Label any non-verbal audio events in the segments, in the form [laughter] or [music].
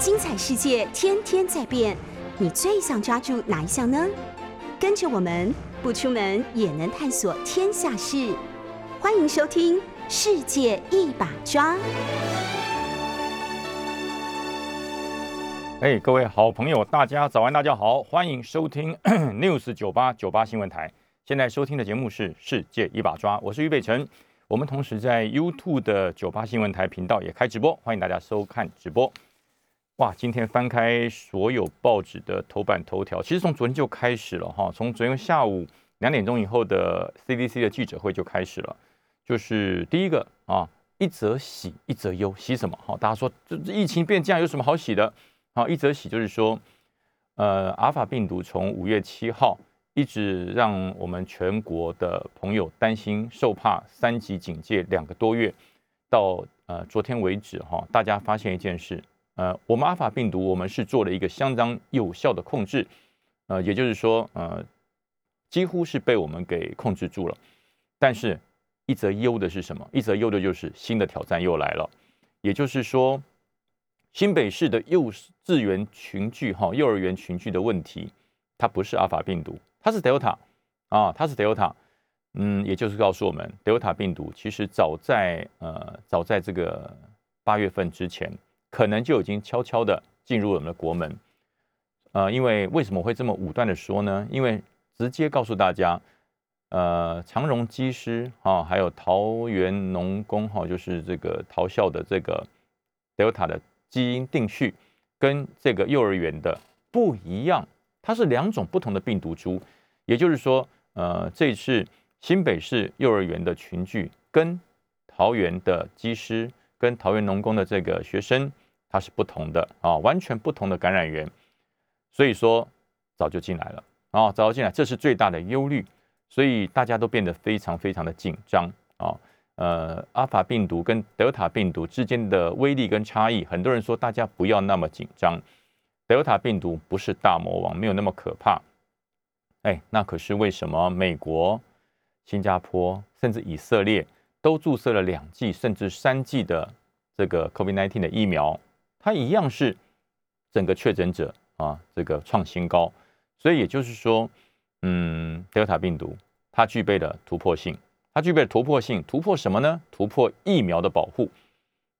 精彩世界天天在变，你最想抓住哪一项呢？跟着我们不出门也能探索天下事，欢迎收听《世界一把抓》。哎，各位好朋友，大家早安，大家好，欢迎收听 [clears throat] News 九八九八新闻台。现在收听的节目是《世界一把抓》，我是于北辰。我们同时在 YouTube 的九八新闻台频道也开直播，欢迎大家收看直播。哇，今天翻开所有报纸的头版头条，其实从昨天就开始了哈，从昨天下午两点钟以后的 CDC 的记者会就开始了。就是第一个啊，一则喜，一则忧，喜什么？哈，大家说这疫情变这样，有什么好喜的？好，一则喜就是说，呃，阿尔法病毒从五月七号一直让我们全国的朋友担心受怕，三级警戒两个多月，到呃昨天为止哈，大家发现一件事。呃，我们阿尔法病毒，我们是做了一个相当有效的控制，呃，也就是说，呃，几乎是被我们给控制住了。但是，一则忧的是什么？一则忧的就是新的挑战又来了。也就是说，新北市的幼稚园群聚，哈，幼儿园群聚的问题，它不是阿尔法病毒，它是 Delta 啊，它是 Delta。嗯，也就是告诉我们，Delta 病毒其实早在呃，早在这个八月份之前。可能就已经悄悄的进入我们的国门，呃，因为为什么会这么武断的说呢？因为直接告诉大家，呃，长荣机师哈，还有桃园农工哈，就是这个桃校的这个 Delta 的基因定序跟这个幼儿园的不一样，它是两种不同的病毒株。也就是说，呃，这次新北市幼儿园的群聚跟桃园的机师跟桃园农工的这个学生。它是不同的啊，完全不同的感染源，所以说早就进来了啊，早就进来，这是最大的忧虑，所以大家都变得非常非常的紧张啊。呃，阿法病毒跟德尔塔病毒之间的威力跟差异，很多人说大家不要那么紧张，德尔塔病毒不是大魔王，没有那么可怕。哎，那可是为什么美国、新加坡甚至以色列都注射了两剂甚至三剂的这个 COVID-19 的疫苗？它一样是整个确诊者啊，这个创新高，所以也就是说，嗯，德尔塔病毒它具备了突破性，它具备了突破性，突破什么呢？突破疫苗的保护，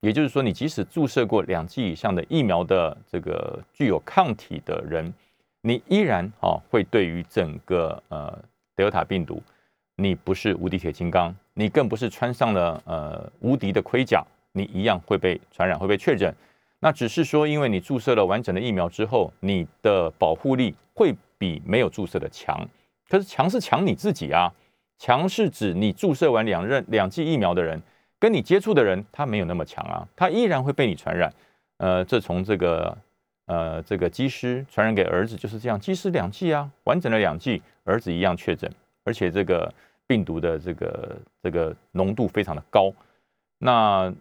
也就是说，你即使注射过两剂以上的疫苗的这个具有抗体的人，你依然啊会对于整个呃德尔塔病毒，你不是无敌铁金刚，你更不是穿上了呃无敌的盔甲，你一样会被传染，会被确诊。那只是说，因为你注射了完整的疫苗之后，你的保护力会比没有注射的强。可是强是强你自己啊，强是指你注射完两任两剂疫苗的人，跟你接触的人，他没有那么强啊，他依然会被你传染。呃，这从这个呃这个机师传染给儿子就是这样，机师两剂啊，完整的两剂，儿子一样确诊，而且这个病毒的这个这个浓度非常的高。那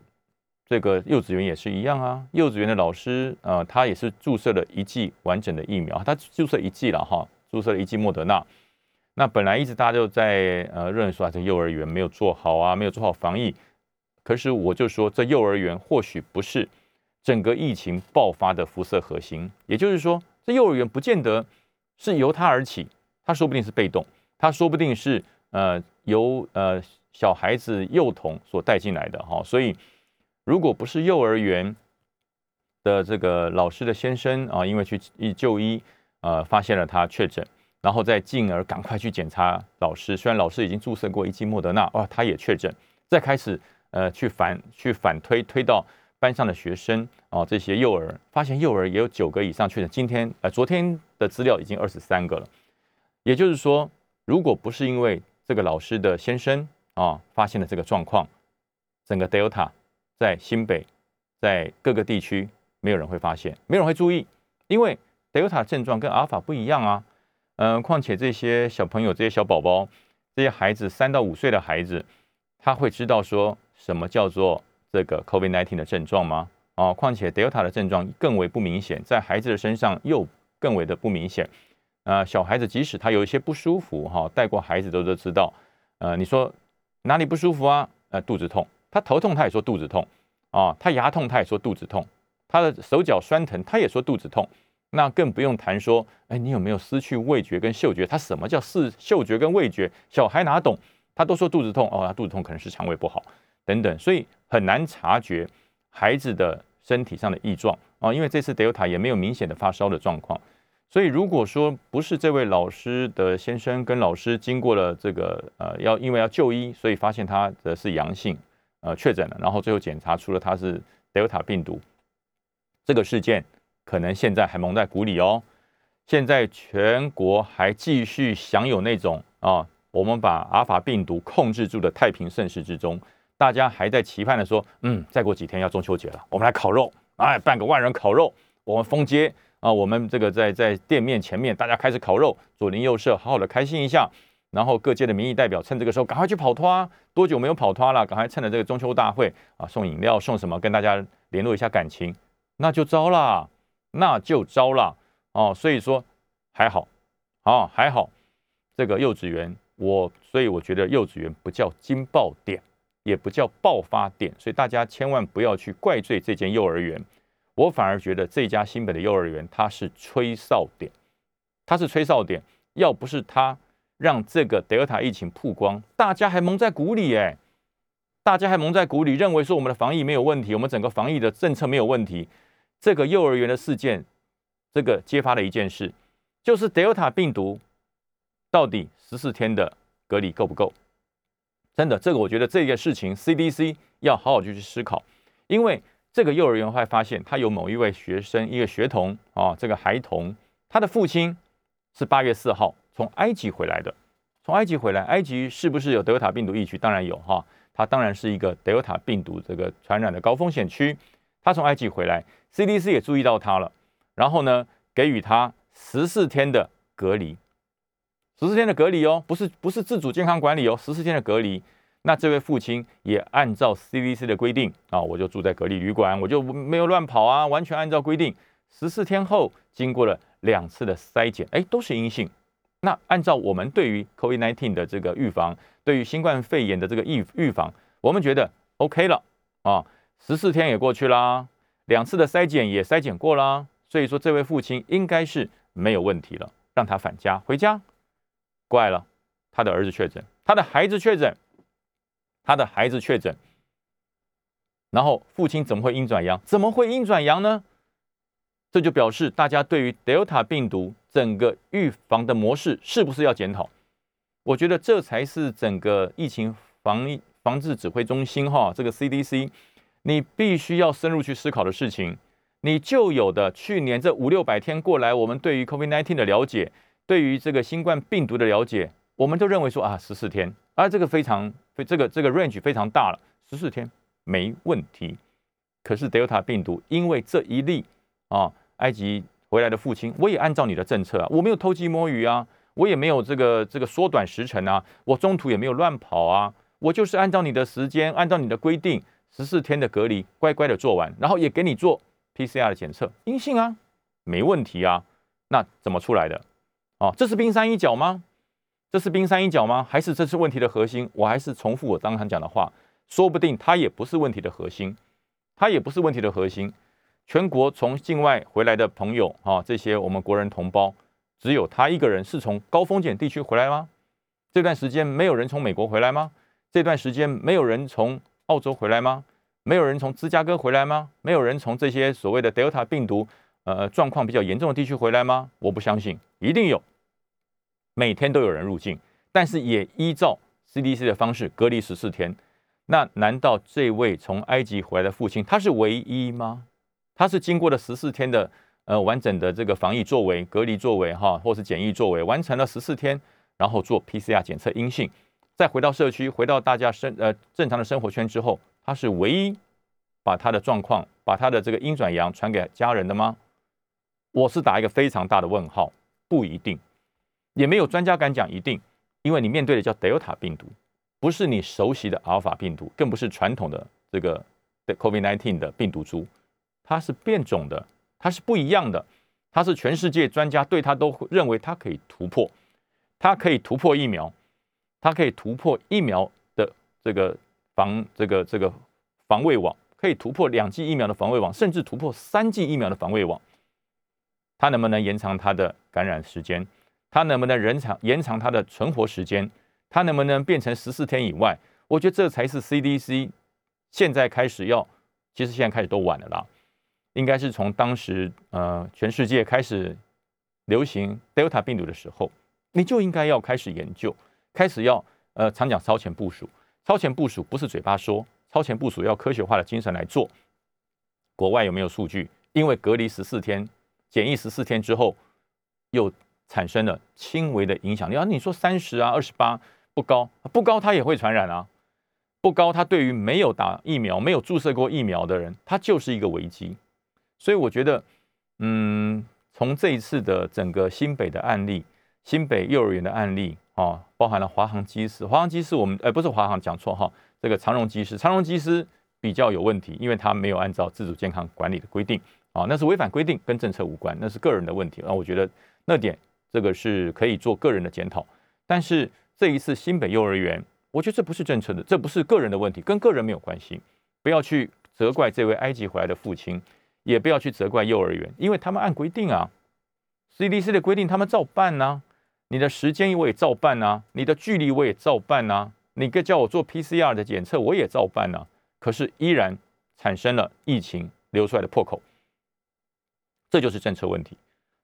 这个幼稚园也是一样啊，幼稚园的老师，呃，他也是注射了一剂完整的疫苗，他注射一剂了哈，注射了一剂莫德纳。那本来一直大家就在呃认为说，这幼儿园没有做好啊，没有做好防疫。可是我就说，这幼儿园或许不是整个疫情爆发的辐射核心，也就是说，这幼儿园不见得是由它而起，它说不定是被动，它说不定是呃由呃小孩子幼童所带进来的哈，所以。如果不是幼儿园的这个老师的先生啊，因为去就医，呃，发现了他确诊，然后再进而赶快去检查老师，虽然老师已经注射过一剂莫德纳，哇，他也确诊，再开始呃去反去反推推到班上的学生啊，这些幼儿发现幼儿也有九个以上确诊，今天呃昨天的资料已经二十三个了，也就是说，如果不是因为这个老师的先生啊发现了这个状况，整个 Delta。在新北，在各个地区，没有人会发现，没有人会注意，因为德尔塔症状跟阿尔法不一样啊。嗯，况且这些小朋友、这些小宝宝、这些孩子，三到五岁的孩子，他会知道说什么叫做这个 COVID-19 的症状吗？啊，况且德尔塔的症状更为不明显，在孩子的身上又更为的不明显。啊，小孩子即使他有一些不舒服，哈，带过孩子都都知道。呃，你说哪里不舒服啊？呃，肚子痛。他头痛，他也说肚子痛啊；他牙痛，他也说肚子痛。他的手脚酸疼，他也说肚子痛。那更不用谈说，哎，你有没有失去味觉跟嗅觉？他什么叫视嗅觉跟味觉？小孩哪懂？他都说肚子痛哦，他肚子痛可能是肠胃不好等等，所以很难察觉孩子的身体上的异状啊。因为这次 Delta 也没有明显的发烧的状况，所以如果说不是这位老师的先生跟老师经过了这个呃要因为要就医，所以发现他的是阳性。呃，确诊了，然后最后检查出了他是 Delta 病毒，这个事件可能现在还蒙在鼓里哦。现在全国还继续享有那种啊，我们把阿尔法病毒控制住的太平盛世之中，大家还在期盼的说，嗯，再过几天要中秋节了，我们来烤肉，哎，办个万人烤肉，我们封街啊，我们这个在在店面前面，大家开始烤肉，左邻右舍好好的开心一下。然后各界的民意代表趁这个时候赶快去跑脱啊！多久没有跑脱了？赶快趁着这个中秋大会啊，送饮料送什么，跟大家联络一下感情，那就糟了，那就糟了哦。所以说还好，啊还好，这个幼稚园我所以我觉得幼稚园不叫惊爆点，也不叫爆发点，所以大家千万不要去怪罪这间幼儿园。我反而觉得这家新北的幼儿园它是吹哨点，它是吹哨点，要不是它。让这个德尔塔疫情曝光，大家还蒙在鼓里哎，大家还蒙在鼓里，认为说我们的防疫没有问题，我们整个防疫的政策没有问题。这个幼儿园的事件，这个揭发了一件事，就是德尔塔病毒到底十四天的隔离够不够？真的，这个我觉得这个事情 CDC 要好好就去思考，因为这个幼儿园会发现，他有某一位学生，一个学童啊，这个孩童，他的父亲是八月四号。从埃及回来的，从埃及回来，埃及是不是有德尔塔病毒疫区？当然有哈，它当然是一个德尔塔病毒这个传染的高风险区。他从埃及回来，CDC 也注意到他了，然后呢，给予他十四天的隔离，十四天的隔离哦，不是不是自主健康管理哦，十四天的隔离。那这位父亲也按照 CDC 的规定啊，我就住在隔离旅馆，我就没有乱跑啊，完全按照规定。十四天后，经过了两次的筛检，哎，都是阴性。那按照我们对于 COVID-19 的这个预防，对于新冠肺炎的这个预预防，我们觉得 OK 了啊，十四天也过去啦，两次的筛检也筛检过啦，所以说这位父亲应该是没有问题了，让他返家回家。怪了，他的儿子确诊，他的孩子确诊，他的孩子确诊，然后父亲怎么会阴转阳？怎么会阴转阳呢？这就表示大家对于 Delta 病毒整个预防的模式是不是要检讨？我觉得这才是整个疫情防疫防治指挥中心哈，这个 CDC，你必须要深入去思考的事情。你旧有的去年这五六百天过来，我们对于 COVID-19 的了解，对于这个新冠病毒的了解，我们都认为说啊十四天，而这个非常这个这个 range 非常大了，十四天没问题。可是 Delta 病毒因为这一例。啊，埃及回来的父亲，我也按照你的政策啊，我没有偷鸡摸鱼啊，我也没有这个这个缩短时程啊，我中途也没有乱跑啊，我就是按照你的时间，按照你的规定，十四天的隔离，乖乖的做完，然后也给你做 PCR 的检测，阴性啊，没问题啊，那怎么出来的？哦，这是冰山一角吗？这是冰山一角吗？还是这是问题的核心？我还是重复我刚刚讲的话，说不定它也不是问题的核心，它也不是问题的核心。全国从境外回来的朋友，啊，这些我们国人同胞，只有他一个人是从高风险地区回来吗？这段时间没有人从美国回来吗？这段时间没有人从澳洲回来吗？没有人从芝加哥回来吗？没有人从这些所谓的 Delta 病毒，呃，状况比较严重的地区回来吗？我不相信，一定有，每天都有人入境，但是也依照 CDC 的方式隔离十四天。那难道这位从埃及回来的父亲他是唯一吗？他是经过了十四天的呃完整的这个防疫作为、隔离作为哈，或是检疫作为，完成了十四天，然后做 PCR 检测阴性，再回到社区，回到大家生呃正常的生活圈之后，他是唯一把他的状况、把他的这个阴转阳传给家人的吗？我是打一个非常大的问号，不一定，也没有专家敢讲一定，因为你面对的叫 Delta 病毒，不是你熟悉的阿尔法病毒，更不是传统的这个的 COVID-19 的病毒株。它是变种的，它是不一样的，它是全世界专家对它都认为它可以突破，它可以突破疫苗，它可以突破疫苗的这个防这个这个防卫网，可以突破两剂疫苗的防卫网，甚至突破三剂疫苗的防卫网。它能不能延长它的感染时间？它能不能延长延长它的存活时间？它能不能变成十四天以外？我觉得这才是 CDC 现在开始要，其实现在开始都晚了啦。应该是从当时呃全世界开始流行 Delta 病毒的时候，你就应该要开始研究，开始要呃常讲超前部署。超前部署不是嘴巴说，超前部署要科学化的精神来做。国外有没有数据？因为隔离十四天、检疫十四天之后，又产生了轻微的影响力啊？你说三十啊、二十八不高，不高它也会传染啊。不高，它对于没有打疫苗、没有注射过疫苗的人，它就是一个危机。所以我觉得，嗯，从这一次的整个新北的案例、新北幼儿园的案例啊，包含了华航机师，华航机师我们，呃，不是华航讲错哈，这个长荣机师，长荣机师比较有问题，因为他没有按照自主健康管理的规定啊，那是违反规定，跟政策无关，那是个人的问题啊。我觉得那点这个是可以做个人的检讨，但是这一次新北幼儿园。我觉得这不是政策的，这不是个人的问题，跟个人没有关系。不要去责怪这位埃及回来的父亲，也不要去责怪幼儿园，因为他们按规定啊，CDC 的规定他们照办呐。你的时间我也照办呐，你的距离我也照办呐。你跟叫我做 PCR 的检测我也照办呐。可是依然产生了疫情流出来的破口，这就是政策问题，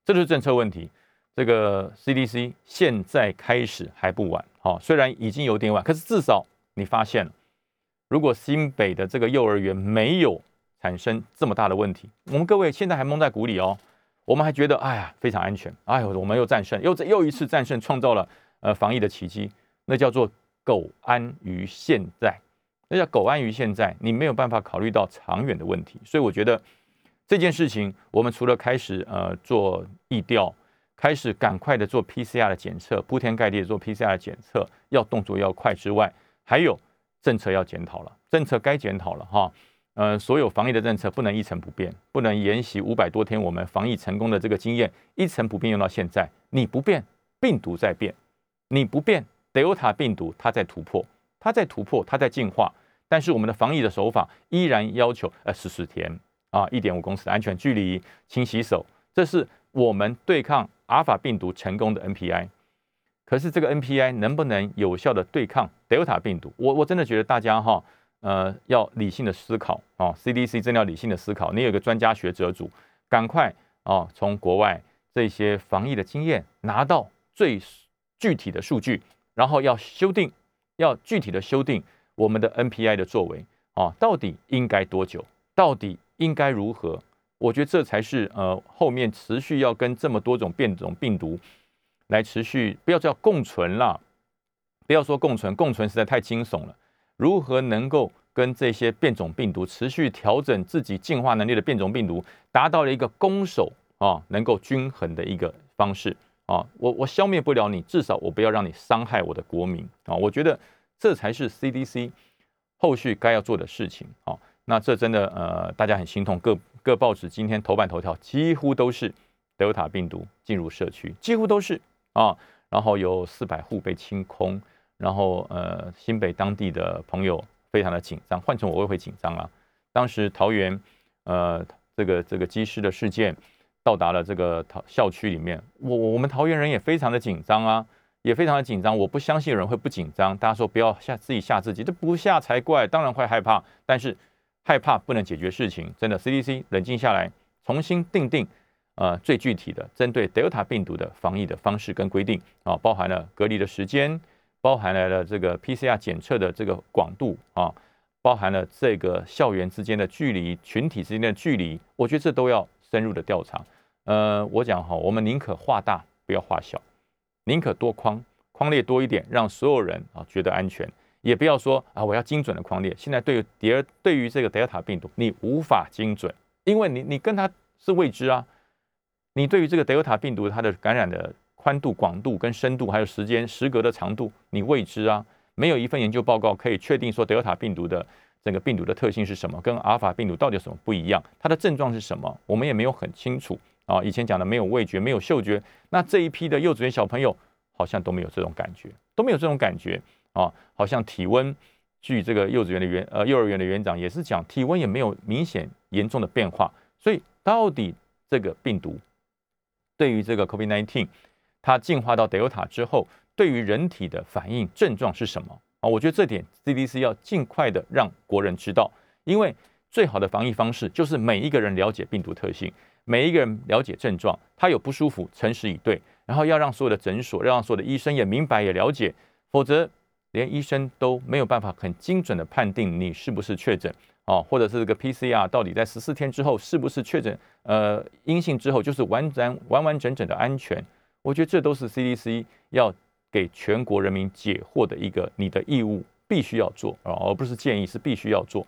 这就是政策问题。这个 CDC 现在开始还不晚，好，虽然已经有点晚，可是至少你发现了，如果新北的这个幼儿园没有产生这么大的问题，我们各位现在还蒙在鼓里哦，我们还觉得哎呀非常安全，哎呦我们又战胜，又又一次战胜，创造了呃防疫的奇迹，那叫做苟安于现在，那叫苟安于现在，你没有办法考虑到长远的问题，所以我觉得这件事情，我们除了开始呃做疫调。开始赶快的做 PCR 的检测，铺天盖地的做 PCR 的检测，要动作要快之外，还有政策要检讨了，政策该检讨了哈。呃，所有防疫的政策不能一成不变，不能沿袭五百多天我们防疫成功的这个经验一成不变用到现在。你不变，病毒在变；你不变，Delta 病毒它在突破，它在突破，它在进化。但是我们的防疫的手法依然要求呃十四天啊，一点五公尺的安全距离，勤洗手，这是我们对抗。阿尔法病毒成功的 NPI，可是这个 NPI 能不能有效的对抗 Delta 病毒？我我真的觉得大家哈，呃，要理性的思考啊，CDC 真的要理性的思考。你有个专家学者组，赶快啊，从国外这些防疫的经验拿到最具体的数据，然后要修订，要具体的修订我们的 NPI 的作为啊，到底应该多久？到底应该如何？我觉得这才是呃后面持续要跟这么多种变种病毒来持续，不要叫共存啦，不要说共存，共存实在太惊悚了。如何能够跟这些变种病毒持续调整自己进化能力的变种病毒，达到了一个攻守啊能够均衡的一个方式啊？我我消灭不了你，至少我不要让你伤害我的国民啊！我觉得这才是 CDC 后续该要做的事情啊。那这真的呃，大家很心痛。各各报纸今天头版头条几乎都是德尔塔病毒进入社区，几乎都是啊。然后有四百户被清空，然后呃，新北当地的朋友非常的紧张，换成我也会紧张啊。当时桃园呃这个这个机师的事件到达了这个桃校区里面，我我们桃园人也非常的紧张啊，也非常的紧张。我不相信有人会不紧张。大家说不要吓自己吓自己，这不吓才怪，当然会害怕，但是。害怕不能解决事情，真的，CDC 冷静下来，重新定定，呃，最具体的针对 Delta 病毒的防疫的方式跟规定啊，包含了隔离的时间，包含来了这个 PCR 检测的这个广度啊，包含了这个校园之间的距离、群体之间的距离，我觉得这都要深入的调查。呃，我讲哈，我们宁可画大，不要画小，宁可多框框列多一点，让所有人啊觉得安全。也不要说啊，我要精准的框列。现在对于第二，对于这个德尔塔病毒，你无法精准，因为你你跟它是未知啊。你对于这个德尔塔病毒它的感染的宽度、广度跟深度，还有时间时隔的长度，你未知啊。没有一份研究报告可以确定说德尔塔病毒的这个病毒的特性是什么，跟阿尔法病毒到底有什么不一样，它的症状是什么，我们也没有很清楚啊。以前讲的没有味觉，没有嗅觉，那这一批的幼稚园小朋友好像都没有这种感觉，都没有这种感觉。啊，好像体温据这个幼稚园的园呃幼儿园的园长也是讲，体温也没有明显严重的变化。所以到底这个病毒对于这个 COVID-19 它进化到 Delta 之后，对于人体的反应症状是什么啊？我觉得这点 CDC 要尽快的让国人知道，因为最好的防疫方式就是每一个人了解病毒特性，每一个人了解症状，他有不舒服，诚实以对，然后要让所有的诊所，要让所有的医生也明白也了解，否则连医生都没有办法很精准的判定你是不是确诊啊，或者是这个 PCR 到底在十四天之后是不是确诊，呃，阴性之后就是完完完完整整的安全。我觉得这都是 CDC 要给全国人民解惑的一个你的义务，必须要做啊，而不是建议，是必须要做。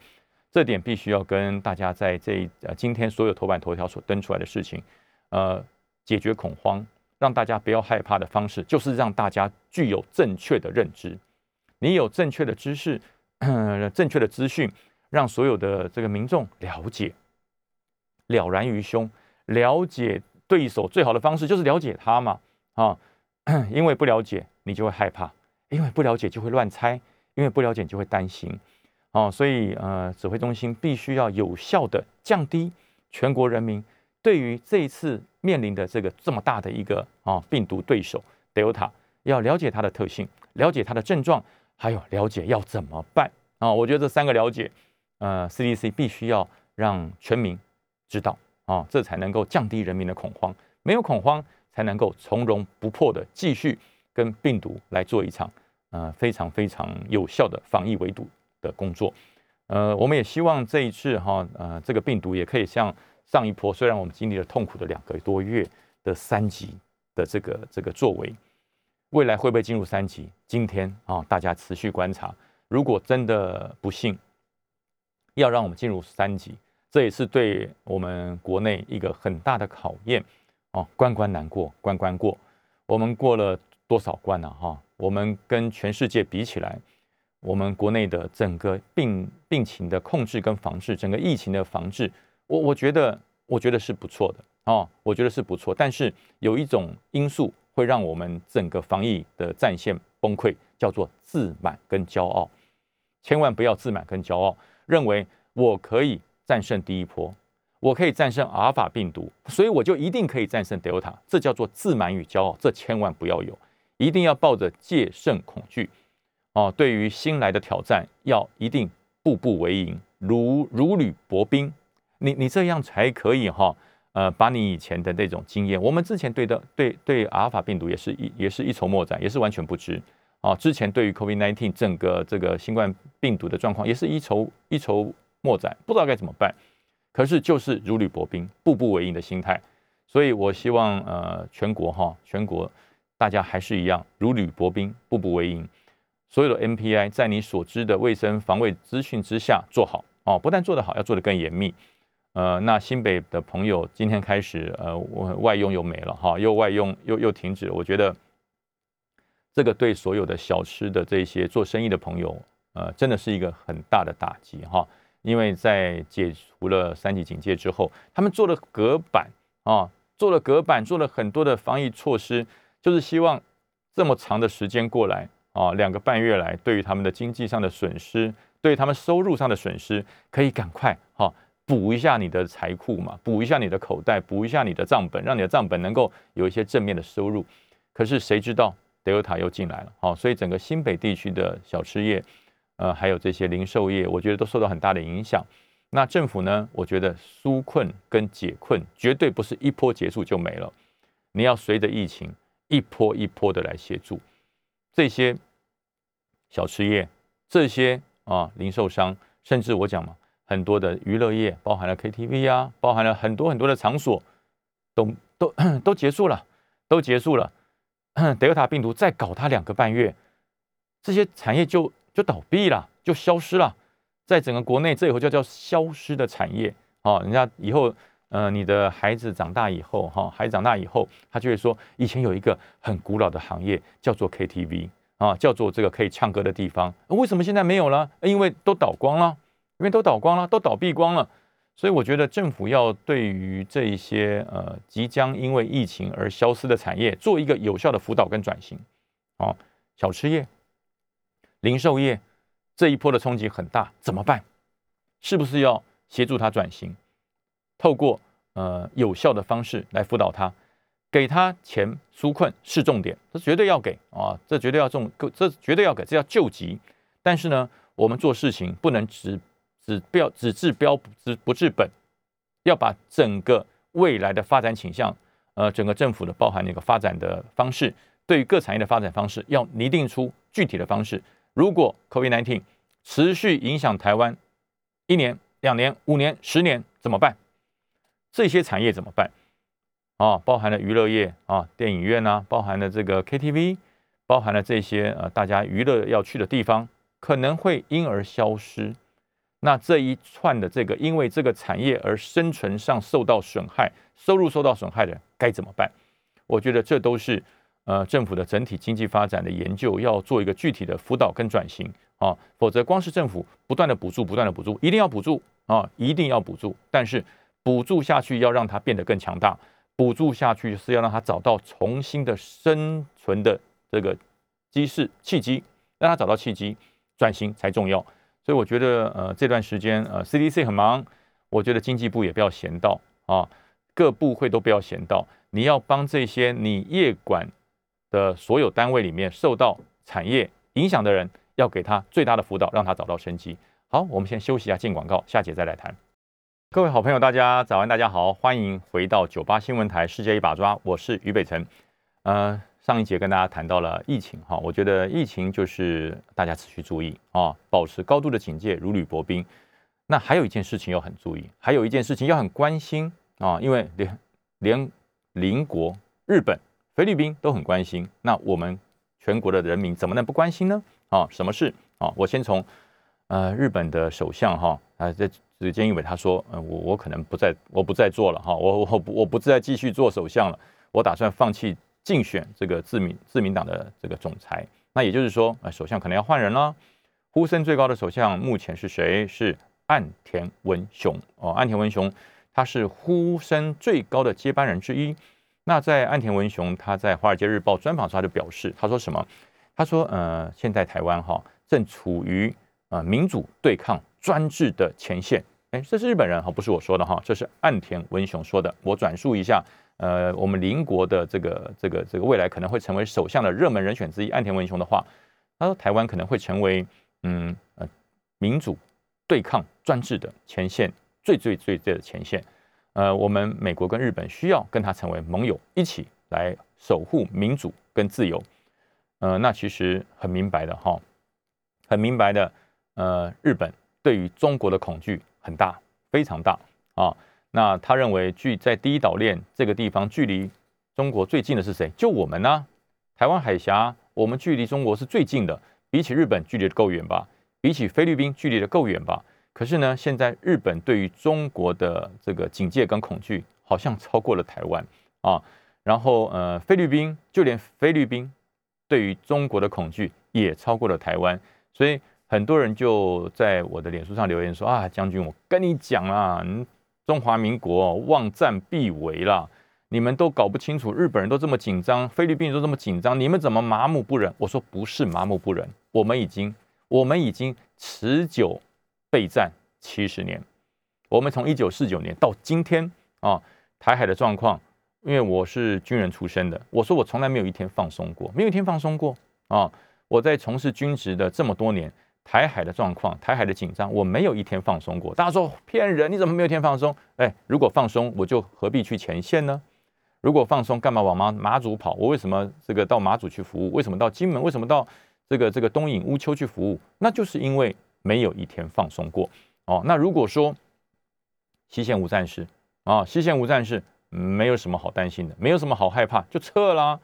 这点必须要跟大家在这呃今天所有头版头条所登出来的事情，呃，解决恐慌，让大家不要害怕的方式，就是让大家具有正确的认知。你有正确的知识，[clears throat] 正确的资讯，让所有的这个民众了解，了然于胸，了解对手最好的方式就是了解他嘛。啊，[clears throat] 因为不了解，你就会害怕；因为不了解，就会乱猜；因为不了解，就会担心。哦，所以呃，指挥中心必须要有效的降低全国人民对于这一次面临的这个这么大的一个啊病毒对手 Delta，要了解它的特性，了解它的症状，还有了解要怎么办啊？我觉得这三个了解，呃，CDC 必须要让全民知道啊，这才能够降低人民的恐慌，没有恐慌。才能够从容不迫的继续跟病毒来做一场呃非常非常有效的防疫围堵的工作。呃，我们也希望这一次哈呃这个病毒也可以像上一波，虽然我们经历了痛苦的两个多月的三级的这个这个作为，未来会不会进入三级？今天啊，大家持续观察。如果真的不幸要让我们进入三级，这也是对我们国内一个很大的考验。哦，关关难过关关过，我们过了多少关了哈？我们跟全世界比起来，我们国内的整个病病情的控制跟防治，整个疫情的防治，我我觉得我觉得是不错的哦，我觉得是不错。但是有一种因素会让我们整个防疫的战线崩溃，叫做自满跟骄傲。千万不要自满跟骄傲，认为我可以战胜第一波。我可以战胜阿尔法病毒，所以我就一定可以战胜德尔塔。这叫做自满与骄傲，这千万不要有，一定要抱着戒慎恐惧哦。对于新来的挑战，要一定步步为营，如如履薄冰。你你这样才可以哈，呃，把你以前的那种经验，我们之前对的对对阿尔法病毒也是一也是一筹莫展，也是完全不知啊。之前对于 COVID-19 整个这个新冠病毒的状况，也是一筹一筹莫展，不知道该怎么办。可是就是如履薄冰、步步为营的心态，所以我希望呃全国哈全国大家还是一样如履薄冰、步步为营。所有的 MPI 在你所知的卫生防卫资讯之下做好哦，不但做得好，要做得更严密。呃，那新北的朋友今天开始呃外用又没了哈，又外用又又停止。我觉得这个对所有的小吃的这些做生意的朋友呃真的是一个很大的打击哈。因为在解除了三级警戒之后，他们做了隔板啊，做了隔板，做了很多的防疫措施，就是希望这么长的时间过来啊，两个半月来，对于他们的经济上的损失，对于他们收入上的损失，可以赶快哈补一下你的财库嘛，补一下你的口袋，补一下你的账本，让你的账本能够有一些正面的收入。可是谁知道德尔塔又进来了，好，所以整个新北地区的小吃业。呃，还有这些零售业，我觉得都受到很大的影响。那政府呢？我觉得纾困跟解困绝对不是一波结束就没了，你要随着疫情一波一波的来协助这些小吃业、这些啊零售商，甚至我讲嘛，很多的娱乐业，包含了 KTV 啊，包含了很多很多的场所，都都都结束了，都结束了。德尔塔病毒再搞它两个半月，这些产业就。就倒闭了，就消失了，在整个国内，这以后就叫消失的产业啊！人家以后，呃，你的孩子长大以后，哈，孩子长大以后，他就会说，以前有一个很古老的行业叫做 KTV 啊，叫做这个可以唱歌的地方，为什么现在没有了？因为都倒光了，因为都倒光了，都倒闭光了。所以我觉得政府要对于这一些呃即将因为疫情而消失的产业，做一个有效的辅导跟转型哦，小吃业。零售业这一波的冲击很大，怎么办？是不是要协助他转型？透过呃有效的方式来辅导他，给他钱纾困是重点，这绝对要给啊，这绝对要重，这绝对要给，这叫救急。但是呢，我们做事情不能只只标只治标只不治本，要把整个未来的发展倾向，呃，整个政府的包含那个发展的方式，对于各产业的发展方式，要拟定出具体的方式。如果 COVID-19 持续影响台湾一年、两年、五年、十年怎么办？这些产业怎么办？啊，包含了娱乐业啊，电影院呐，包含了这个 KTV，包含了这些呃大家娱乐要去的地方，可能会因而消失。那这一串的这个因为这个产业而生存上受到损害、收入受到损害的该怎么办？我觉得这都是。呃，政府的整体经济发展的研究要做一个具体的辅导跟转型啊，否则光是政府不断的补助、不断的补助，一定要补助啊，一定要补助。但是补助下去要让它变得更强大，补助下去是要让它找到重新的生存的这个机势契机，让它找到契机，转型才重要。所以我觉得呃这段时间呃 CDC 很忙，我觉得经济部也不要闲到啊，各部会都不要闲到，你要帮这些你业管。的所有单位里面受到产业影响的人，要给他最大的辅导，让他找到生机。好，我们先休息一下，进广告，下节再来谈。各位好朋友，大家早安，大家好，欢迎回到九八新闻台《世界一把抓》，我是于北辰。呃，上一节跟大家谈到了疫情，哈，我觉得疫情就是大家持续注意啊，保持高度的警戒，如履薄冰。那还有一件事情要很注意，还有一件事情要很关心啊，因为连连邻国日本。菲律宾都很关心，那我们全国的人民怎么能不关心呢？啊，什么事啊？我先从呃日本的首相哈啊，在菅义伟他说，呃，我我可能不再我不再做了哈，我我不我不再继续做首相了，我打算放弃竞选这个自民自民党的这个总裁。那也就是说，呃，首相可能要换人了。呼声最高的首相目前是谁？是岸田文雄哦，岸田文雄他是呼声最高的接班人之一。那在岸田文雄他在《华尔街日报》专访时，他就表示，他说什么？他说，呃，现在台湾哈正处于呃民主对抗专制的前线。哎，这是日本人哈，不是我说的哈，这是岸田文雄说的。我转述一下，呃，我们邻国的这个这个这个未来可能会成为首相的热门人选之一，岸田文雄的话，他说台湾可能会成为嗯呃民主对抗专制的前线，最最最最的前线。呃，我们美国跟日本需要跟他成为盟友，一起来守护民主跟自由。呃，那其实很明白的哈，很明白的。呃，日本对于中国的恐惧很大，非常大啊。那他认为，距在第一岛链这个地方，距离中国最近的是谁？就我们呢？台湾海峡，我们距离中国是最近的，比起日本距离的够远吧？比起菲律宾距离的够远吧？可是呢，现在日本对于中国的这个警戒跟恐惧，好像超过了台湾啊。然后呃，菲律宾就连菲律宾对于中国的恐惧也超过了台湾，所以很多人就在我的脸书上留言说啊，将军，我跟你讲啊，中华民国望战必为啦，你们都搞不清楚，日本人都这么紧张，菲律宾都这么紧张，你们怎么麻木不仁？我说不是麻木不仁，我们已经我们已经持久。备战七十年，我们从一九四九年到今天啊，台海的状况，因为我是军人出身的，我说我从来没有一天放松过，没有一天放松过啊！我在从事军职的这么多年，台海的状况，台海的紧张，我没有一天放松过。大家说骗人，你怎么没有一天放松？哎，如果放松，我就何必去前线呢？如果放松，干嘛往马马祖跑？我为什么这个到马祖去服务？为什么到金门？为什么到这个这个东引乌丘去服务？那就是因为。没有一天放松过哦。那如果说西线无战事啊，西线无战事，没有什么好担心的，没有什么好害怕，就撤啦，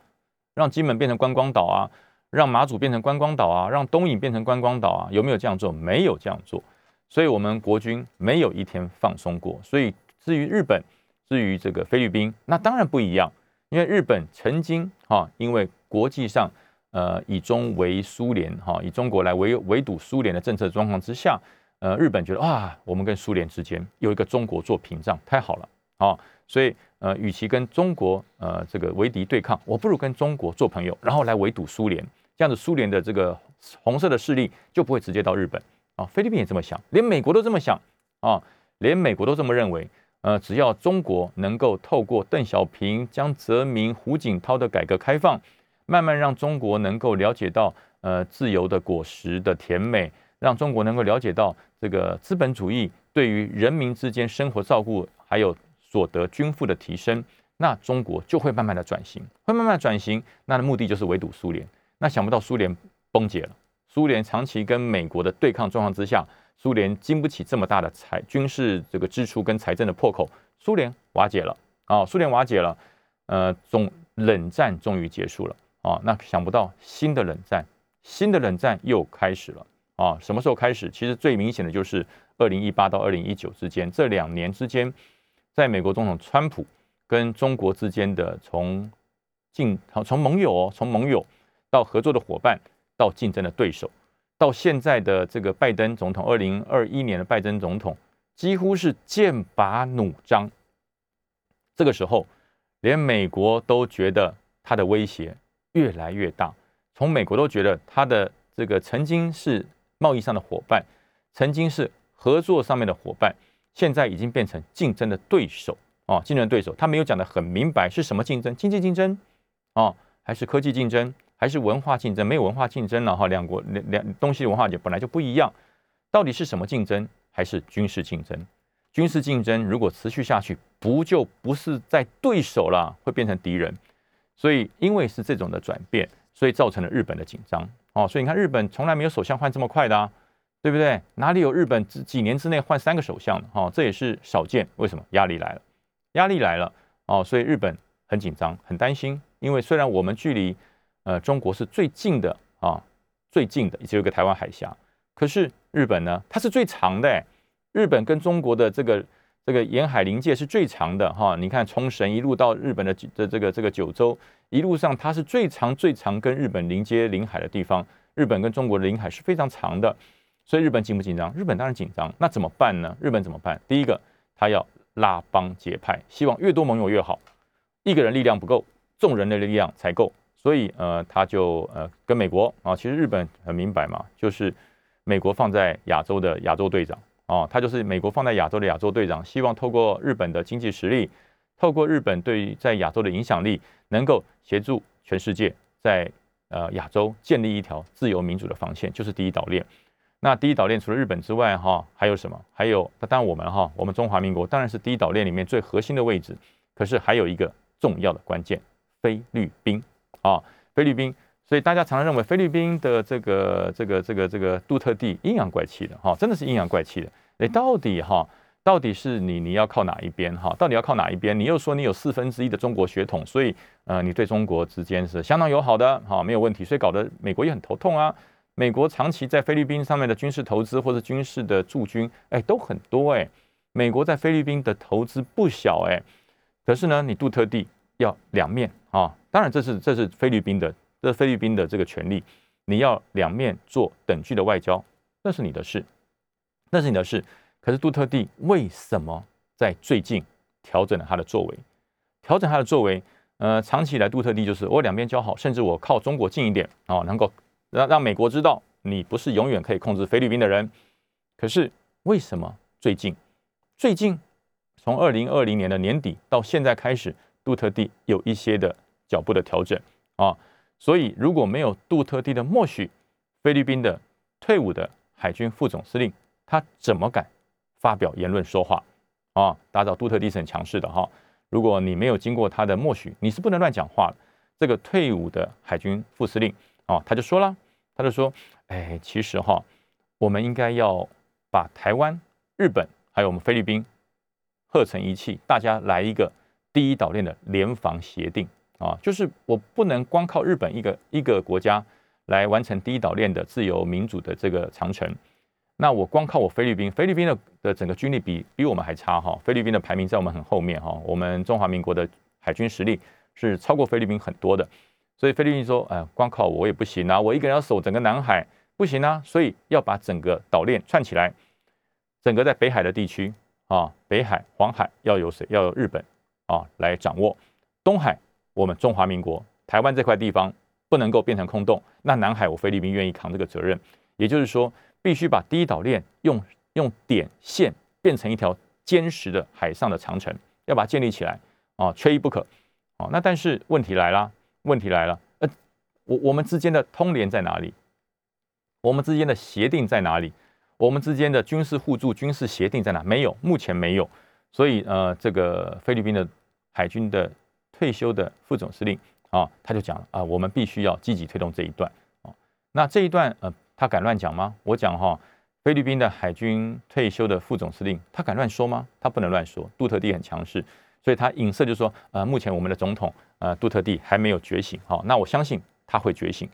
让金门变成观光岛啊，让马祖变成观光岛啊，让东引变成观光岛啊，有没有这样做？没有这样做。所以，我们国军没有一天放松过。所以，至于日本，至于这个菲律宾，那当然不一样，因为日本曾经哈，因为国际上。呃，以中为苏联，哈，以中国来围围堵苏联的政策状况之下，呃，日本觉得啊，我们跟苏联之间有一个中国做屏障，太好了，啊，所以呃，与其跟中国呃这个为敌对抗，我不如跟中国做朋友，然后来围堵苏联，这样子苏联的这个红色的势力就不会直接到日本啊。菲律宾也这么想，连美国都这么想啊，连美国都这么认为。呃，只要中国能够透过邓小平、江泽民、胡锦涛的改革开放，慢慢让中国能够了解到呃自由的果实的甜美，让中国能够了解到这个资本主义对于人民之间生活照顾还有所得均富的提升，那中国就会慢慢的转型，会慢慢转型，那的目的就是围堵苏联。那想不到苏联崩解了，苏联长期跟美国的对抗状况之下。苏联经不起这么大的财军事这个支出跟财政的破口，苏联瓦解了啊！苏联瓦解了，呃，总冷战终于结束了啊！那想不到新的冷战，新的冷战又开始了啊！什么时候开始？其实最明显的就是二零一八到二零一九之间这两年之间，在美国总统川普跟中国之间的从竞从盟友哦从盟友到合作的伙伴到竞争的对手。到现在的这个拜登总统，二零二一年的拜登总统几乎是剑拔弩张。这个时候，连美国都觉得他的威胁越来越大。从美国都觉得他的这个曾经是贸易上的伙伴，曾经是合作上面的伙伴，现在已经变成竞争的对手啊！竞争对手，他没有讲的很明白是什么竞争，经济竞争啊，还是科技竞争？还是文化竞争，没有文化竞争了哈。两国两两东西文化也本来就不一样，到底是什么竞争，还是军事竞争？军事竞争如果持续下去，不就不是在对手了，会变成敌人。所以因为是这种的转变，所以造成了日本的紧张哦。所以你看，日本从来没有首相换这么快的啊，对不对？哪里有日本几几年之内换三个首相的哈？这也是少见。为什么？压力来了，压力来了哦。所以日本很紧张，很担心。因为虽然我们距离呃，中国是最近的啊，最近的只有个台湾海峡。可是日本呢，它是最长的。日本跟中国的这个这个沿海临界是最长的哈。你看冲绳一路到日本的的这个这个九州，一路上它是最长最长跟日本临接临海的地方。日本跟中国的领海是非常长的，所以日本紧不紧张？日本当然紧张。那怎么办呢？日本怎么办？第一个，他要拉帮结派，希望越多盟友越好。一个人力量不够，众人的力量才够。所以，呃，他就呃跟美国啊，其实日本很明白嘛，就是美国放在亚洲的亚洲队长哦，他就是美国放在亚洲的亚洲队长，希望透过日本的经济实力，透过日本对在亚洲的影响力，能够协助全世界在呃亚洲建立一条自由民主的防线，就是第一岛链。那第一岛链除了日本之外，哈，还有什么？还有，当然我们哈，我们中华民国当然是第一岛链里面最核心的位置，可是还有一个重要的关键，菲律宾。啊，菲律宾，所以大家常常认为菲律宾的这个这个这个这个杜特地阴阳怪气的哈，真的是阴阳怪气的。哎，到底哈，到底是你你要靠哪一边哈？到底要靠哪一边？你又说你有四分之一的中国血统，所以呃，你对中国之间是相当友好的哈，没有问题。所以搞得美国也很头痛啊。美国长期在菲律宾上面的军事投资或者军事的驻军，哎，都很多哎。美国在菲律宾的投资不小哎，可是呢，你杜特地要两面啊。当然，这是这是菲律宾的，这是菲律宾的这个权利。你要两面做等距的外交，那是你的事，那是你的事。可是杜特地为什么在最近调整了他的作为？调整他的作为，呃，长期以来杜特地就是我两边交好，甚至我靠中国近一点啊，能够让让美国知道你不是永远可以控制菲律宾的人。可是为什么最近最近从二零二零年的年底到现在开始，杜特地有一些的。脚步的调整啊，所以如果没有杜特地的默许，菲律宾的退伍的海军副总司令，他怎么敢发表言论说话啊？大家知道杜特地是很强势的哈，如果你没有经过他的默许，你是不能乱讲话的。这个退伍的海军副司令啊，他就说了，他就说，哎，其实哈，我们应该要把台湾、日本还有我们菲律宾合成一气，大家来一个第一岛链的联防协定。啊，就是我不能光靠日本一个一个国家来完成第一岛链的自由民主的这个长城，那我光靠我菲律宾，菲律宾的的整个军力比比我们还差哈，菲律宾的排名在我们很后面哈，我们中华民国的海军实力是超过菲律宾很多的，所以菲律宾说，哎，光靠我也不行啊，我一个人要守整个南海不行啊，所以要把整个岛链串起来，整个在北海的地区啊，北海、黄海要有谁？要有日本啊来掌握，东海。我们中华民国台湾这块地方不能够变成空洞。那南海我菲律宾愿意扛这个责任，也就是说，必须把第一岛链用用点线变成一条坚实的海上的长城，要把它建立起来啊，缺一不可。哦，那但是问题来了，问题来了，呃，我我们之间的通联在哪里？我们之间的协定在哪里？我们之间的军事互助、军事协定在哪？没有，目前没有。所以，呃，这个菲律宾的海军的退休的副总司令啊，他就讲了啊，我们必须要积极推动这一段啊。那这一段，呃，他敢乱讲吗？我讲哈，菲律宾的海军退休的副总司令，他敢乱说吗？他不能乱说。杜特地很强势，所以他影射就说，呃，目前我们的总统，呃，杜特地还没有觉醒。好，那我相信他会觉醒。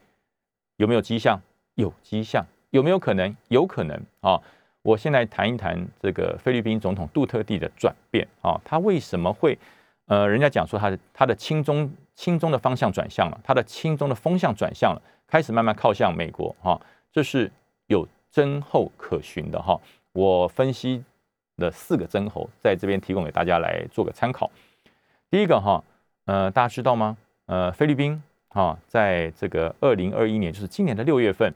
有没有迹象？有迹象，有没有可能？有可能啊！我先来谈一谈这个菲律宾总统杜特地的转变啊，他为什么会？呃，人家讲说他的他的亲中亲中的方向转向了，他的亲中的风向转向了，开始慢慢靠向美国哈，这是有真后可循的哈。我分析了四个真后，在这边提供给大家来做个参考。第一个哈，呃，大家知道吗？呃，菲律宾哈，在这个二零二一年，就是今年的六月份。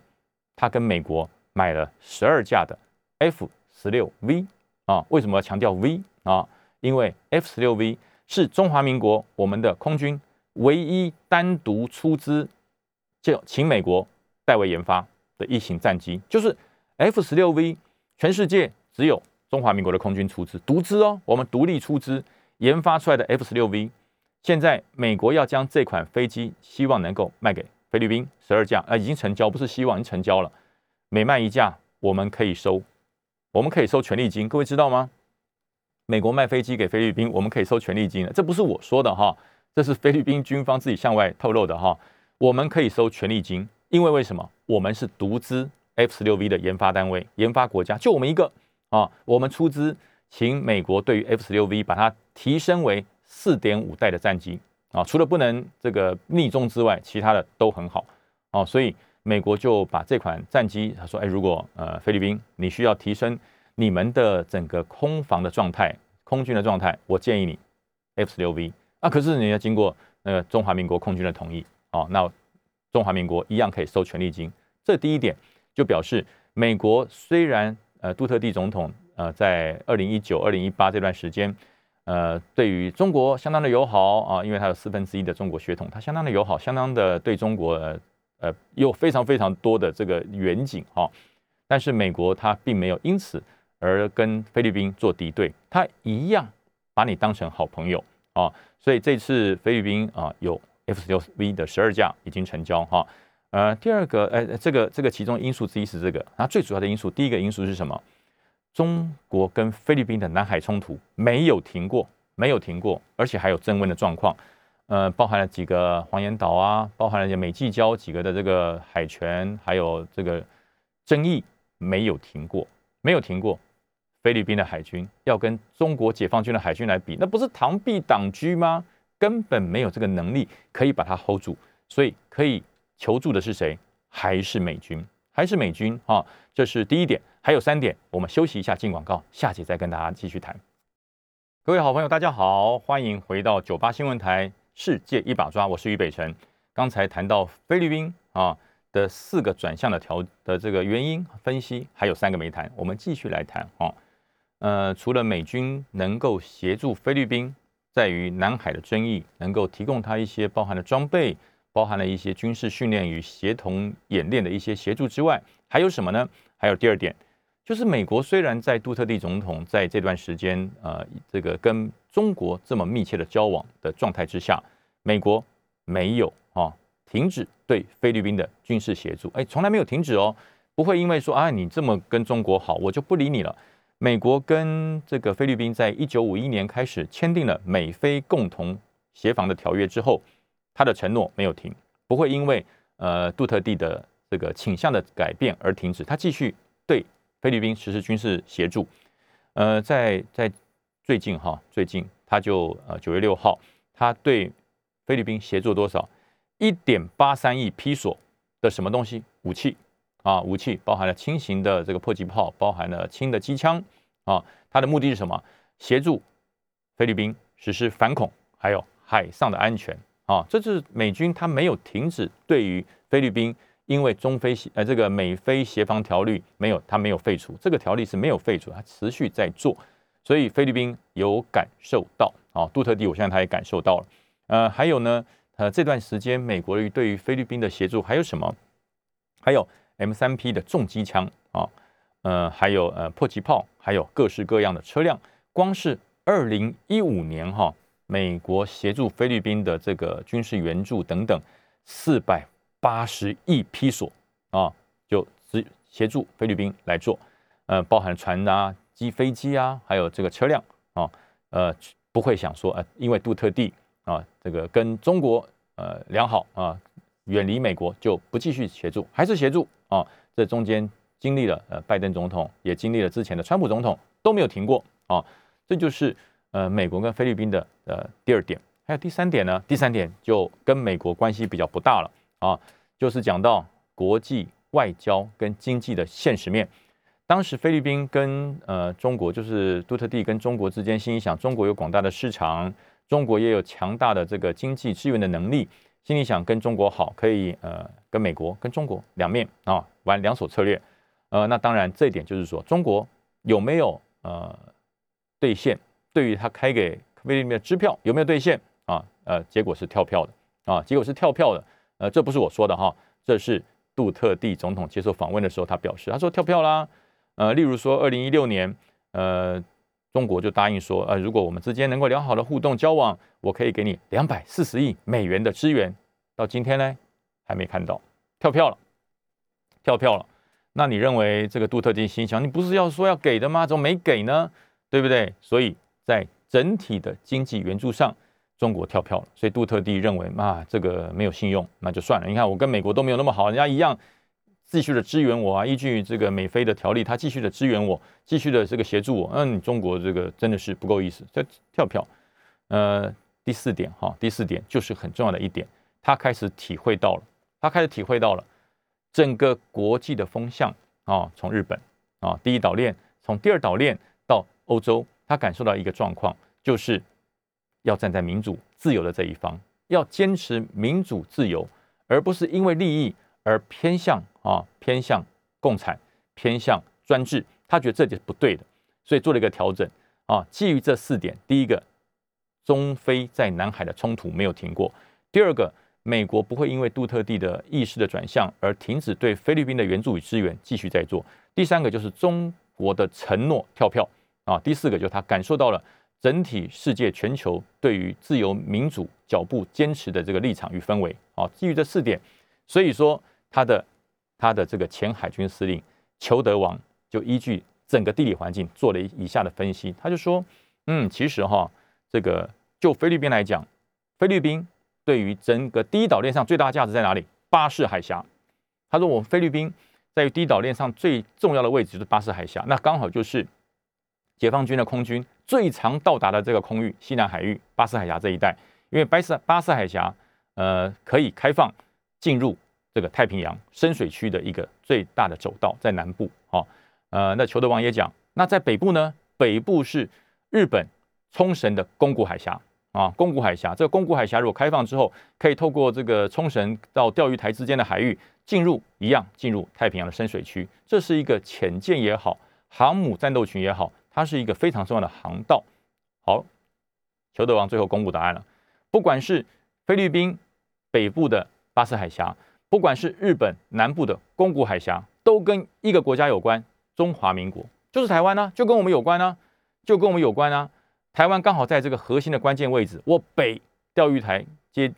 他跟美国买了十二架的 F 十六 V 啊，为什么要强调 V 啊？因为 F 十六 V 是中华民国我们的空军唯一单独出资就请美国代为研发的一型战机，就是 F 十六 V，全世界只有中华民国的空军出资独资哦，我们独立出资研发出来的 F 十六 V，现在美国要将这款飞机希望能够卖给。菲律宾十二架啊，已经成交，不是希望，已经成交了。每卖一架，我们可以收，我们可以收权利金。各位知道吗？美国卖飞机给菲律宾，我们可以收权利金的。这不是我说的哈，这是菲律宾军方自己向外透露的哈。我们可以收权利金，因为为什么？我们是独资 F 十六 V 的研发单位，研发国家就我们一个啊。我们出资请美国对于 F 十六 V 把它提升为四点五代的战机。啊，除了不能这个逆中之外，其他的都很好哦，所以美国就把这款战机，他说，哎，如果呃菲律宾你需要提升你们的整个空防的状态、空军的状态，我建议你 F 十六 V 啊，可是你要经过那个中华民国空军的同意哦，那中华民国一样可以收权利金。这第一点就表示，美国虽然呃杜特地总统呃在二零一九、二零一八这段时间。呃，对于中国相当的友好啊，因为他有四分之一的中国血统，他相当的友好，相当的对中国呃有非常非常多的这个远景哈。但是美国他并没有因此而跟菲律宾做敌对，他一样把你当成好朋友啊。所以这次菲律宾啊有 F 十六 V 的十二架已经成交哈。呃，第二个呃这个这个其中因素之一是这个，那最主要的因素，第一个因素是什么？中国跟菲律宾的南海冲突没有停过，没有停过，而且还有增温的状况。呃，包含了几个黄岩岛啊，包含了美济礁几个的这个海权，还有这个争议没有停过，没有停过。菲律宾的海军要跟中国解放军的海军来比，那不是螳臂挡车吗？根本没有这个能力可以把它 hold 住。所以可以求助的是谁？还是美军？还是美军？啊，这是第一点。还有三点，我们休息一下，进广告，下集再跟大家继续谈。各位好朋友，大家好，欢迎回到九八新闻台《世界一把抓》，我是于北辰。刚才谈到菲律宾啊的四个转向的调的这个原因分析，还有三个没谈，我们继续来谈啊。呃，除了美军能够协助菲律宾在于南海的争议，能够提供他一些包含的装备，包含了一些军事训练与协同演练的一些协助之外，还有什么呢？还有第二点。就是美国虽然在杜特地总统在这段时间，呃，这个跟中国这么密切的交往的状态之下，美国没有啊停止对菲律宾的军事协助，哎，从来没有停止哦，不会因为说啊你这么跟中国好，我就不理你了。美国跟这个菲律宾在一九五一年开始签订了美菲共同协防的条约之后，他的承诺没有停，不会因为呃杜特地的这个倾向的改变而停止，他继续对。菲律宾实施军事协助，呃，在在最近哈，最近他就呃九月六号，他对菲律宾协助多少？一点八三亿批索的什么东西？武器啊，武器包含了轻型的这个迫击炮，包含了轻的机枪啊。他的目的是什么？协助菲律宾实施反恐，还有海上的安全啊，这是美军他没有停止对于菲律宾，因为中菲协呃这个美菲协防条例没有，他没有废除这个条例是没有废除，他持续在做，所以菲律宾有感受到啊，杜特地我相信他也感受到了，呃，还有呢，呃这段时间美国对于菲律宾的协助还有什么？还有 M 三 P 的重机枪啊，呃，还有呃迫击炮，还有各式各样的车辆，光是二零一五年哈。美国协助菲律宾的这个军事援助等等，四百八十亿批索啊，就只协助菲律宾来做，呃，包含船啊、机、飞机啊，还有这个车辆啊，呃，不会想说呃，因为杜特地啊，这个跟中国呃良好啊，远离美国就不继续协助，还是协助啊，这中间经历了呃拜登总统，也经历了之前的川普总统都没有停过啊，这就是。呃，美国跟菲律宾的呃第二点，还有第三点呢。第三点就跟美国关系比较不大了啊，就是讲到国际外交跟经济的现实面。当时菲律宾跟呃中国，就是杜特地跟中国之间，心里想中国有广大的市场，中国也有强大的这个经济支援的能力，心里想跟中国好，可以呃跟美国跟中国两面啊玩两手策略。呃，那当然这一点就是说，中国有没有呃兑现？对于他开给菲律宾的支票有没有兑现啊？呃，结果是跳票的啊，结果是跳票的。呃，这不是我说的哈，这是杜特地总统接受访问的时候他表示，他说跳票啦。呃，例如说二零一六年，呃，中国就答应说，呃，如果我们之间能够良好的互动交往，我可以给你两百四十亿美元的支援。到今天呢，还没看到跳票了，跳票了。那你认为这个杜特地心想，你不是要说要给的吗？怎么没给呢？对不对？所以。在整体的经济援助上，中国跳票了，所以杜特地认为啊，这个没有信用，那就算了。你看我跟美国都没有那么好，人家一样继续的支援我啊，依据这个美菲的条例，他继续的支援我，继续的这个协助我。嗯，中国这个真的是不够意思，这跳票。呃，第四点哈，第四点就是很重要的一点，他开始体会到了，他开始体会到了整个国际的风向啊，从日本啊第一岛链，从第二岛链到欧洲。他感受到一个状况，就是要站在民主自由的这一方，要坚持民主自由，而不是因为利益而偏向啊偏向共产、偏向专制。他觉得这点是不对的，所以做了一个调整啊。基于这四点，第一个，中非在南海的冲突没有停过；第二个，美国不会因为杜特地的意识的转向而停止对菲律宾的援助与支援，继续在做；第三个就是中国的承诺跳票。啊，第四个就是他感受到了整体世界全球对于自由民主脚步坚持的这个立场与氛围。啊，基于这四点，所以说他的他的这个前海军司令裘德王就依据整个地理环境做了以下的分析。他就说，嗯，其实哈，这个就菲律宾来讲，菲律宾对于整个第一岛链上最大价值在哪里？巴士海峡。他说，我们菲律宾在于第一岛链上最重要的位置就是巴士海峡，那刚好就是。解放军的空军最常到达的这个空域，西南海域、巴士海峡这一带，因为巴士巴士海峡，呃，可以开放进入这个太平洋深水区的一个最大的走道，在南部。好，呃，那裘德王也讲，那在北部呢？北部是日本冲绳的宫古海峡啊，宫古海峡。这个宫古海峡如果开放之后，可以透过这个冲绳到钓鱼台之间的海域进入，一样进入太平洋的深水区。这是一个潜舰也好，航母战斗群也好。它是一个非常重要的航道。好，裘德王最后公布答案了。不管是菲律宾北部的巴士海峡，不管是日本南部的宫古海峡，都跟一个国家有关——中华民国，就是台湾呢，就跟我们有关呢，就跟我们有关啊。台湾刚好在这个核心的关键位置，我北钓鱼台接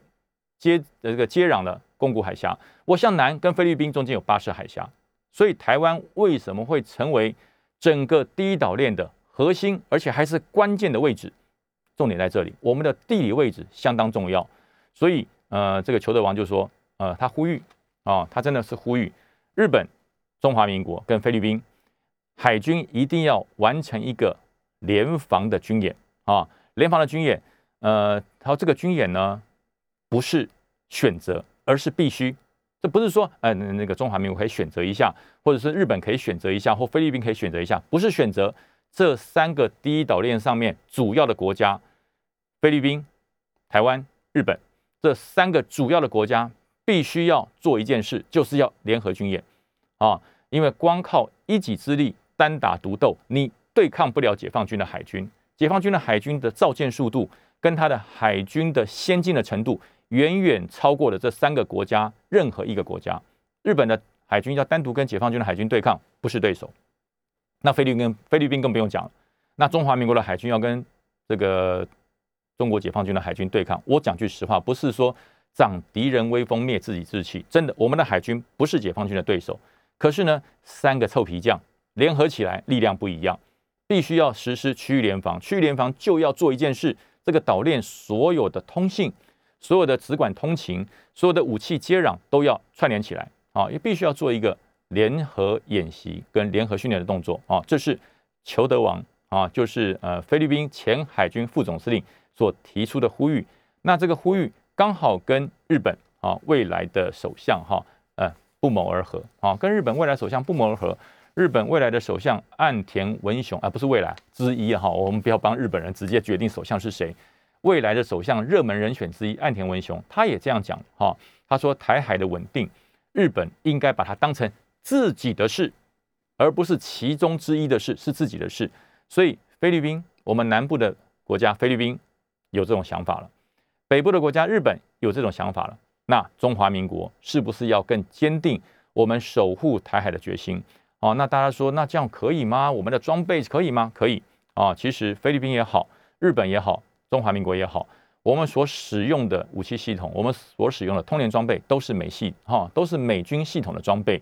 接的这个接壤的宫古海峡，我向南跟菲律宾中间有巴士海峡，所以台湾为什么会成为？整个第一岛链的核心，而且还是关键的位置，重点在这里。我们的地理位置相当重要，所以呃，这个裘德王就说，呃，他呼吁啊，他真的是呼吁日本、中华民国跟菲律宾海军一定要完成一个联防的军演啊，联防的军演。呃，他说这个军演呢，不是选择，而是必须。这不是说，呃，那个中华民国可以选择一下，或者是日本可以选择一下，或菲律宾可以选择一下，不是选择这三个第一岛链上面主要的国家，菲律宾、台湾、日本这三个主要的国家必须要做一件事，就是要联合军演啊，因为光靠一己之力单打独斗，你对抗不了解放军的海军。解放军的海军的造舰速度跟他的海军的先进的程度，远远超过了这三个国家任何一个国家。日本的海军要单独跟解放军的海军对抗，不是对手。那菲律宾菲律宾更不用讲了。那中华民国的海军要跟这个中国解放军的海军对抗，我讲句实话，不是说长敌人威风灭自己志气，真的，我们的海军不是解放军的对手。可是呢，三个臭皮匠联合起来，力量不一样。必须要实施区域联防，区域联防就要做一件事：这个岛链所有的通信、所有的直管通勤、所有的武器接壤都要串联起来啊！也必须要做一个联合演习跟联合训练的动作啊！这是裘德王啊，就是呃菲律宾前海军副总司令所提出的呼吁。那这个呼吁刚好跟日本啊未来的首相哈呃不谋而合啊，跟日本未来首相不谋而合。日本未来的首相岸田文雄啊，不是未来之一哈，我们不要帮日本人直接决定首相是谁。未来的首相热门人选之一岸田文雄，他也这样讲哈，他说台海的稳定，日本应该把它当成自己的事，而不是其中之一的事，是自己的事。所以菲律宾，我们南部的国家菲律宾有这种想法了，北部的国家日本有这种想法了，那中华民国是不是要更坚定我们守护台海的决心？哦，那大家说，那这样可以吗？我们的装备可以吗？可以啊。其实菲律宾也好，日本也好，中华民国也好，我们所使用的武器系统，我们所使用的通联装备都是美系哈，都是美军系统的装备，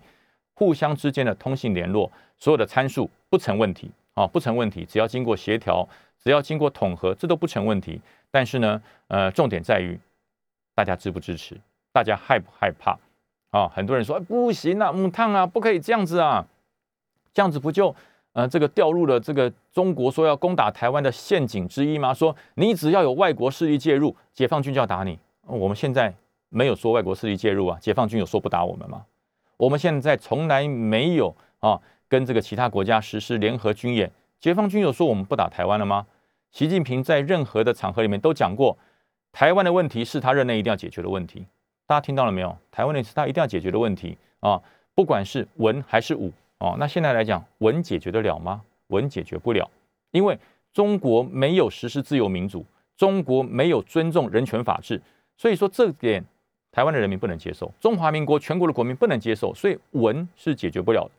互相之间的通信联络，所有的参数不成问题啊，不成问题。只要经过协调，只要经过统合，这都不成问题。但是呢，呃，重点在于大家支不支持，大家害不害怕啊？很多人说不行啊，木烫啊，不可以这样子啊。这样子不就呃这个掉入了这个中国说要攻打台湾的陷阱之一吗？说你只要有外国势力介入，解放军就要打你。我们现在没有说外国势力介入啊，解放军有说不打我们吗？我们现在从来没有啊跟这个其他国家实施联合军演，解放军有说我们不打台湾了吗？习近平在任何的场合里面都讲过，台湾的问题是他任内一定要解决的问题。大家听到了没有？台湾的是他一定要解决的问题啊，不管是文还是武。哦，那现在来讲，文解决得了吗？文解决不了，因为中国没有实施自由民主，中国没有尊重人权法治，所以说这点台湾的人民不能接受，中华民国全国的国民不能接受，所以文是解决不了的。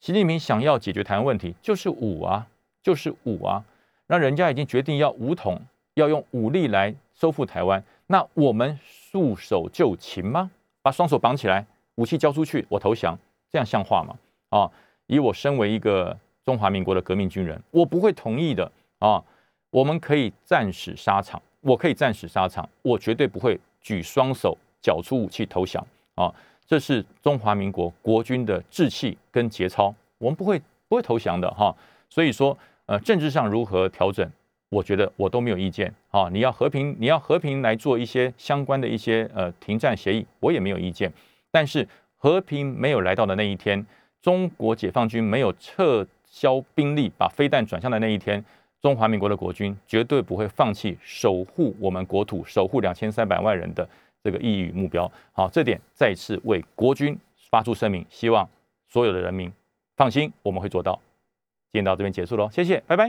习近平想要解决台湾问题，就是武啊，就是武啊，那人家已经决定要武统，要用武力来收复台湾，那我们束手就擒吗？把双手绑起来，武器交出去，我投降，这样像话吗？啊，以我身为一个中华民国的革命军人，我不会同意的啊。我们可以战死沙场，我可以战死沙场，我绝对不会举双手缴出武器投降啊。这是中华民国国军的志气跟节操，我们不会不会投降的哈。所以说，呃，政治上如何调整，我觉得我都没有意见啊。你要和平，你要和平来做一些相关的一些呃停战协议，我也没有意见。但是和平没有来到的那一天。中国解放军没有撤销兵力，把飞弹转向的那一天，中华民国的国军绝对不会放弃守护我们国土、守护两千三百万人的这个意义与目标。好，这点再次为国军发出声明，希望所有的人民放心，我们会做到。今天到这边结束喽，谢谢，拜拜。